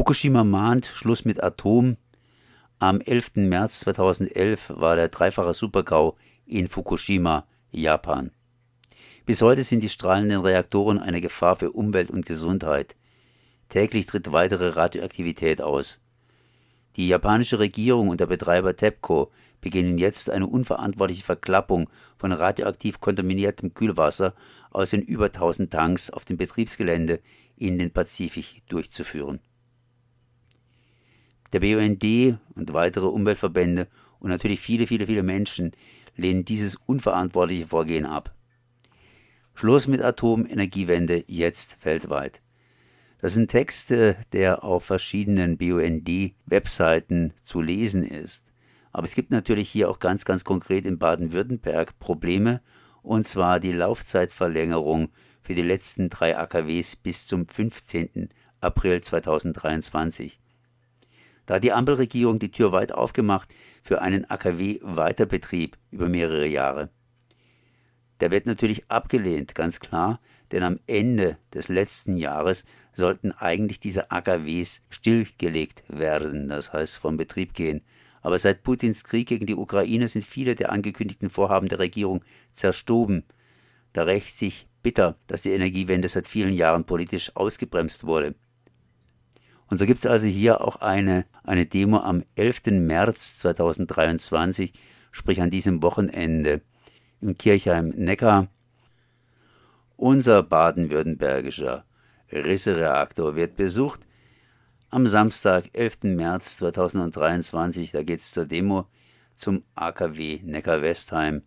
Fukushima mahnt Schluss mit Atom. Am 11. März 2011 war der dreifache Supergau in Fukushima, Japan. Bis heute sind die strahlenden Reaktoren eine Gefahr für Umwelt und Gesundheit. Täglich tritt weitere Radioaktivität aus. Die japanische Regierung und der Betreiber TEPCO beginnen jetzt eine unverantwortliche Verklappung von radioaktiv kontaminiertem Kühlwasser aus den über 1000 Tanks auf dem Betriebsgelände in den Pazifik durchzuführen. Der BUND und weitere Umweltverbände und natürlich viele, viele, viele Menschen lehnen dieses unverantwortliche Vorgehen ab. Schluss mit Atomenergiewende jetzt weltweit. Das ist ein Text, der auf verschiedenen BUND-Webseiten zu lesen ist. Aber es gibt natürlich hier auch ganz, ganz konkret in Baden-Württemberg Probleme, und zwar die Laufzeitverlängerung für die letzten drei AKWs bis zum 15. April 2023. Da hat die Ampelregierung die Tür weit aufgemacht für einen AKW-Weiterbetrieb über mehrere Jahre. Der wird natürlich abgelehnt, ganz klar, denn am Ende des letzten Jahres sollten eigentlich diese AKWs stillgelegt werden, das heißt vom Betrieb gehen. Aber seit Putins Krieg gegen die Ukraine sind viele der angekündigten Vorhaben der Regierung zerstoben. Da rächt sich bitter, dass die Energiewende seit vielen Jahren politisch ausgebremst wurde. Und so gibt es also hier auch eine, eine Demo am 11. März 2023, sprich an diesem Wochenende in Kirchheim-Neckar. Unser baden-württembergischer Rissereaktor wird besucht. Am Samstag, 11. März 2023, da geht es zur Demo zum AKW Neckar-Westheim.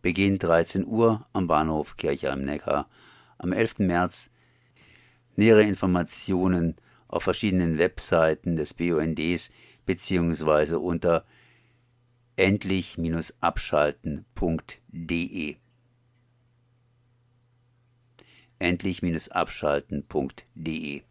Beginn 13 Uhr am Bahnhof Kirchheim-Neckar. Am 11. März nähere Informationen auf verschiedenen Webseiten des BUNDs beziehungsweise unter endlich-abschalten.de endlich-abschalten.de